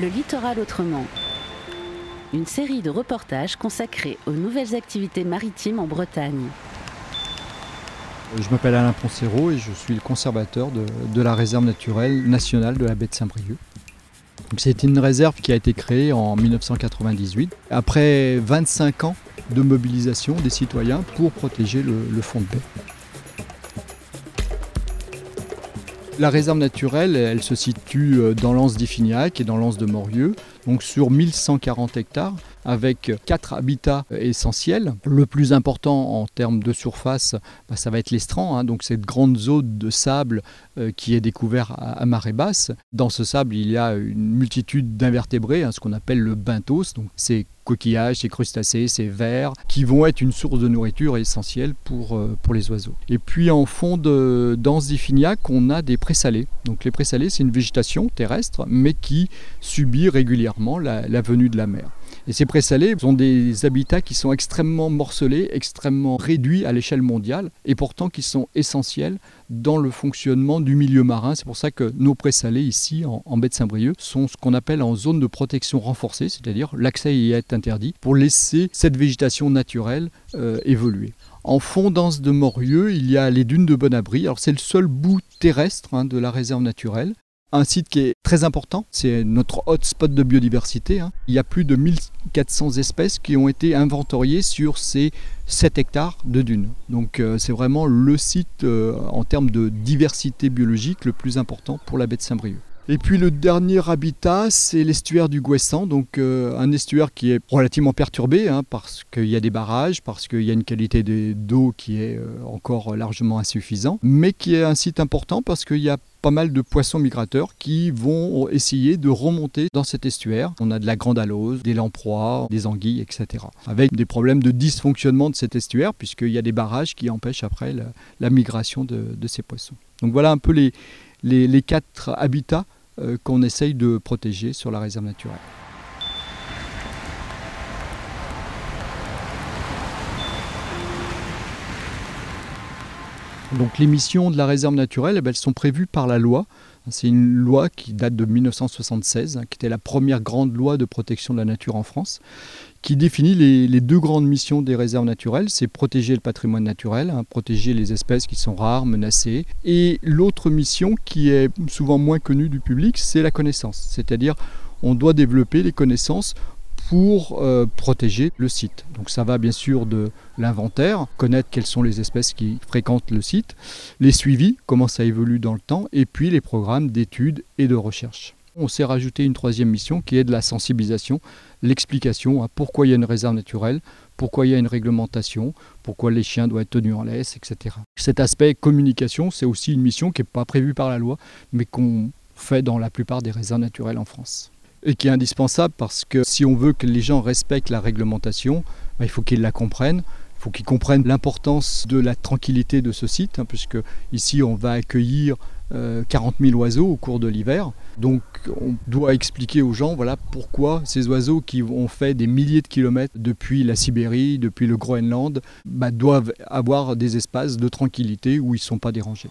Le littoral autrement. Une série de reportages consacrés aux nouvelles activités maritimes en Bretagne. Je m'appelle Alain Poncero et je suis le conservateur de, la réserve naturelle nationale de la baie de Saint-Brieuc. C'est une réserve qui a été créée en 1998, après 25 ans de mobilisation des citoyens pour protéger le, le fond de baie. La réserve naturelle, elle se situe euh, dans l'anse d'Iffignac et dans l'anse de Morieux, donc sur 1140 hectares avec quatre habitats essentiels. Le plus important en termes de surface, bah, ça va être l'estran, hein, donc cette grande zone de sable euh, qui est découvert à, marée basse. Dans ce sable, il y a une multitude d'invertébrés, hein, ce qu'on appelle le benthos, donc c'est coquillages, ces crustacés, ces vers, qui vont être une source de nourriture essentielle pour, euh, les oiseaux. Et puis en fond de d'Iffignac, on a des présalés. Donc les présalés, c'est une végétation terrestre, mais qui subit régulièrement la venue de la mer. Et ces présalés sont des habitats qui sont extrêmement morcelés, extrêmement réduits à l'échelle mondiale, et pourtant qui sont essentiels dans le fonctionnement du milieu marin. C'est pour ça que nos présalés ici, en, baie de Saint-Brieuc, sont ce qu'on appelle en zone de protection renforcée, c'est-à-dire l'accès y est interdit, pour laisser cette végétation naturelle euh, évoluer. En fond dense de Morieux, il y a les dunes de Bonabri. Alors c'est le seul bout terrestre hein, de la réserve naturelle un site qui est très important, c'est notre hotspot de biodiversité. Hein. Il y a plus de 1400 espèces qui ont été inventoriées sur ces 7 hectares de dunes. Donc euh, c'est vraiment le site euh, en termes de diversité biologique le plus important pour la baie de Saint-Brieuc. Et puis le dernier habitat, c'est l'estuaire du Gouessant, donc euh, un estuaire qui est relativement perturbé hein, parce qu'il y a des barrages, parce qu'il y a une qualité d'eau qui est encore largement insuffisante, mais qui est un site important parce qu'il y a pas mal de poissons migrateurs qui vont essayer de remonter dans cet estuaire. On a de la grande alose, des lamproies, des anguilles, etc. Avec des problèmes de dysfonctionnement de cet estuaire, puisqu'il y a des barrages qui empêchent après la, migration de, ces poissons. Donc voilà un peu les, quatre habitats euh, qu'on essaye de protéger sur la réserve naturelle. Donc les missions de la réserve naturelle, eh ben, elles sont prévues par la loi. C'est une loi qui date de 1976, hein, qui était la première grande loi de protection de la nature en France, qui définit les, deux grandes missions des réserves naturelles. C'est protéger le patrimoine naturel, hein, protéger les espèces qui sont rares, menacées. Et l'autre mission, qui est souvent moins connue du public, c'est la connaissance. C'est-à-dire on doit développer les connaissances pour euh, protéger le site. Donc ça va bien sûr de l'inventaire, connaître quelles sont les espèces qui fréquentent le site, les suivis, comment ça évolue dans le temps, et puis les programmes d'études et de recherche. On s'est rajouté une troisième mission qui est de la sensibilisation, l'explication à pourquoi il y a une réserve naturelle, pourquoi il y a une réglementation, pourquoi les chiens doivent être tenus en laisse, etc. Cet aspect communication, c'est aussi une mission qui n'est pas prévue par la loi, mais qu'on fait dans la plupart des réserves naturelles en France et qui est indispensable parce que si on veut que les gens respectent la réglementation, bah, il faut qu'ils la comprennent. Il faut qu'ils comprennent l'importance de la tranquillité de ce site, hein, puisque ici on va accueillir 40 euh, 000 oiseaux au cours de l'hiver. Donc on doit expliquer aux gens voilà, pourquoi ces oiseaux qui ont fait des milliers de kilomètres depuis la Sibérie, depuis le Groenland, bah, doivent avoir des espaces de tranquillité où ils ne sont pas dérangés.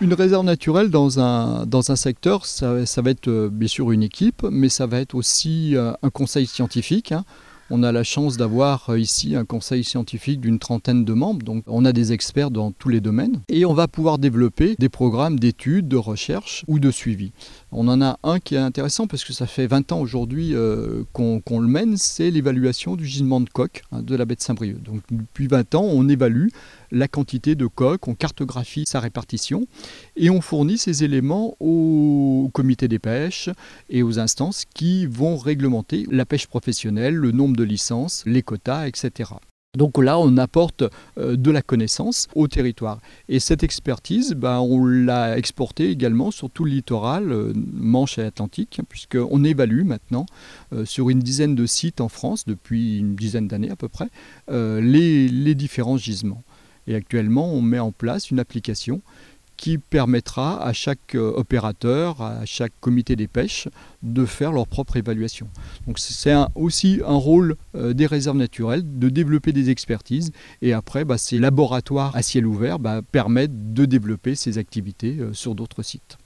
Une réserve naturelle dans un, dans un secteur, ça, va être euh, bien sûr une équipe, mais ça va être aussi euh, un conseil scientifique. Hein. On a la chance d'avoir euh, ici un conseil scientifique d'une trentaine de membres, donc on a des experts dans tous les domaines et on va pouvoir développer des programmes d'études, de recherche ou de suivi. On en a un qui est intéressant parce que ça fait 20 ans aujourd'hui qu'on le mène, c'est l'évaluation du gisement de coque hein, de la baie de Saint-Brieuc. Donc depuis 20 ans, on évalue la quantité de coques, on cartographie sa répartition et on fournit ces éléments au comité des pêches et aux instances qui vont réglementer la pêche professionnelle, le nombre de licences, les quotas, etc. Donc là, on apporte euh, de la connaissance au territoire. Et cette expertise, ben, on l'a exportée également sur tout le littoral, euh, Manche et Atlantique, puisqu'on évalue maintenant euh, sur une dizaine de sites en France, depuis une dizaine d'années à peu près, les différents gisements. Et actuellement, on met en place une application qui permettra à chaque euh, opérateur, à chaque comité des pêches, de faire leur propre évaluation. C'est aussi un rôle euh, des réserves naturelles de développer des expertises et après bah, ces laboratoires à ciel ouvert bah, permettent de développer ces activités euh, sur d'autres sites.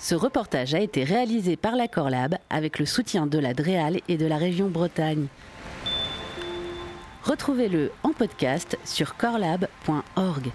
Ce reportage a été réalisé par la Corlab avec le soutien de la DREAL et de la région Bretagne. Retrouvez-le en podcast sur corlab.org.